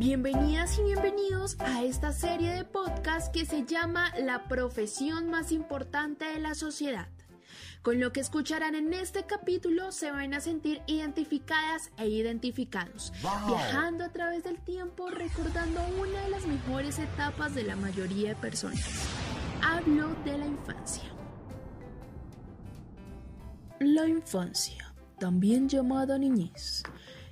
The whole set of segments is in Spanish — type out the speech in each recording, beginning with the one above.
Bienvenidas y bienvenidos a esta serie de podcast que se llama La profesión más importante de la sociedad. Con lo que escucharán en este capítulo se van a sentir identificadas e identificados, viajando a través del tiempo recordando una de las mejores etapas de la mayoría de personas. Hablo de la infancia. La infancia, también llamada niñez,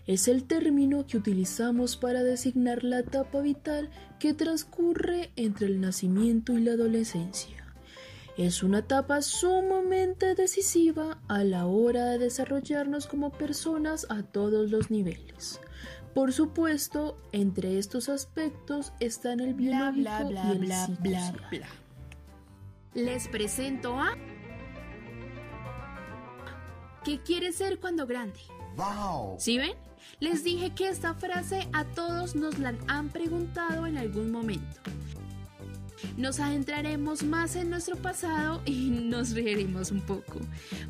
es el término que utilizamos para designar la etapa vital que transcurre entre el nacimiento y la adolescencia. Es una etapa sumamente decisiva a la hora de desarrollarnos como personas a todos los niveles. Por supuesto, entre estos aspectos están el biológico bla, bla, y el bla, bla, bla. Les presento a... ¿Qué quiere ser cuando grande? Wow. ¿Sí ven? Les dije que esta frase a todos nos la han preguntado en algún momento. Nos adentraremos más en nuestro pasado y nos reiremos un poco,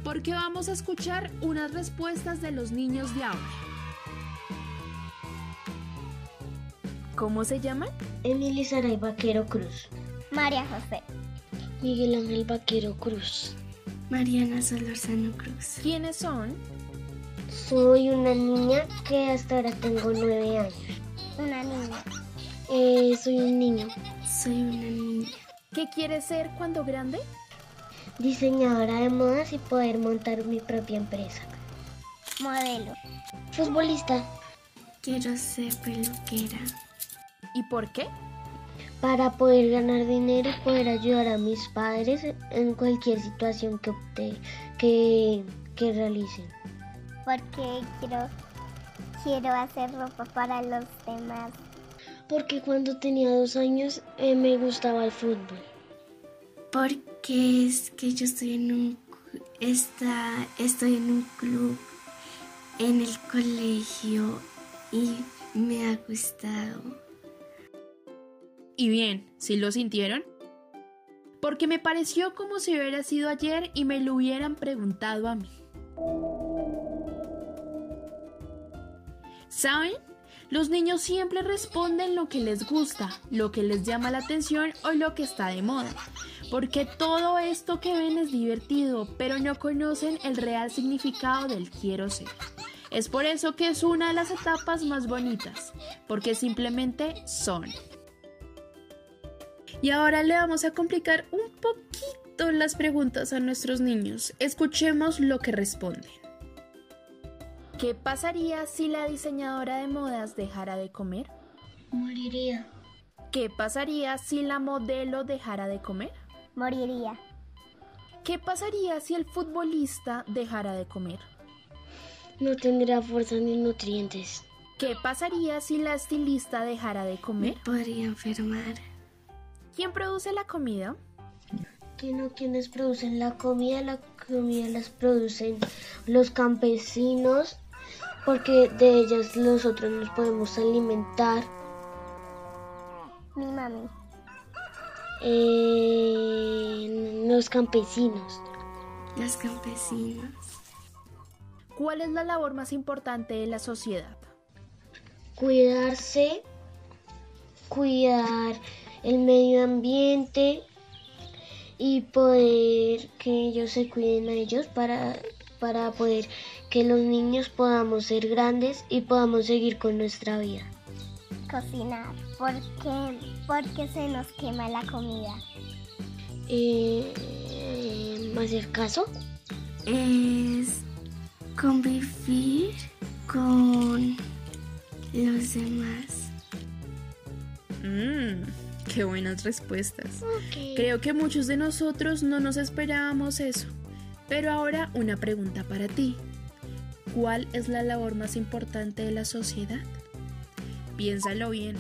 porque vamos a escuchar unas respuestas de los niños de ahora. ¿Cómo se llaman? Emily Saray Vaquero Cruz. María José. Miguel Ángel Vaquero Cruz. Mariana Solorzano Cruz. ¿Quiénes son? Soy una niña que hasta ahora tengo nueve años. Una niña. Eh, soy un niño. Soy una niña. ¿Qué quiere ser cuando grande? Diseñadora de modas y poder montar mi propia empresa. Modelo. Futbolista. Quiero ser peluquera. ¿Y por qué? Para poder ganar dinero y poder ayudar a mis padres en cualquier situación que, que, que realicen. Porque quiero, quiero hacer ropa para los demás. Porque cuando tenía dos años eh, me gustaba el fútbol. Porque es que yo estoy en un está, estoy en un club en el colegio y me ha gustado. Y bien, ¿sí lo sintieron? Porque me pareció como si hubiera sido ayer y me lo hubieran preguntado a mí. ¿Saben? Los niños siempre responden lo que les gusta, lo que les llama la atención o lo que está de moda. Porque todo esto que ven es divertido, pero no conocen el real significado del quiero ser. Es por eso que es una de las etapas más bonitas, porque simplemente son. Y ahora le vamos a complicar un poquito las preguntas a nuestros niños. Escuchemos lo que responden. ¿Qué pasaría si la diseñadora de modas dejara de comer? Moriría. ¿Qué pasaría si la modelo dejara de comer? Moriría. ¿Qué pasaría si el futbolista dejara de comer? No tendría fuerza ni nutrientes. ¿Qué pasaría si la estilista dejara de comer? podría enfermar. ¿Quién produce la comida? que no quienes producen la comida, la comida las producen los campesinos, porque de ellas nosotros nos podemos alimentar. Mi mami. Eh, los campesinos, Los campesinos. ¿Cuál es la labor más importante de la sociedad? cuidarse, cuidar el medio ambiente y poder que ellos se cuiden a ellos para, para poder que los niños podamos ser grandes y podamos seguir con nuestra vida. Cocinar. Porque, porque se nos quema la comida. Eh, hacer caso, Es convivir con los demás. Mmm, qué buenas respuestas. Creo que muchos de nosotros no nos esperábamos eso. Pero ahora una pregunta para ti. ¿Cuál es la labor más importante de la sociedad? Piénsalo bien.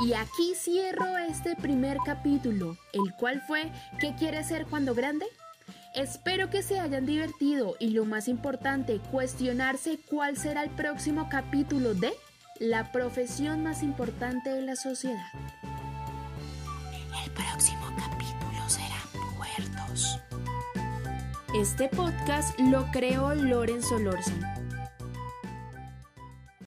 Y aquí cierro este primer capítulo, el cual fue ¿Qué quieres ser cuando grande? Espero que se hayan divertido y lo más importante, cuestionarse cuál será el próximo capítulo de la profesión más importante de la sociedad. Este podcast lo creó Lorenzo Lorzan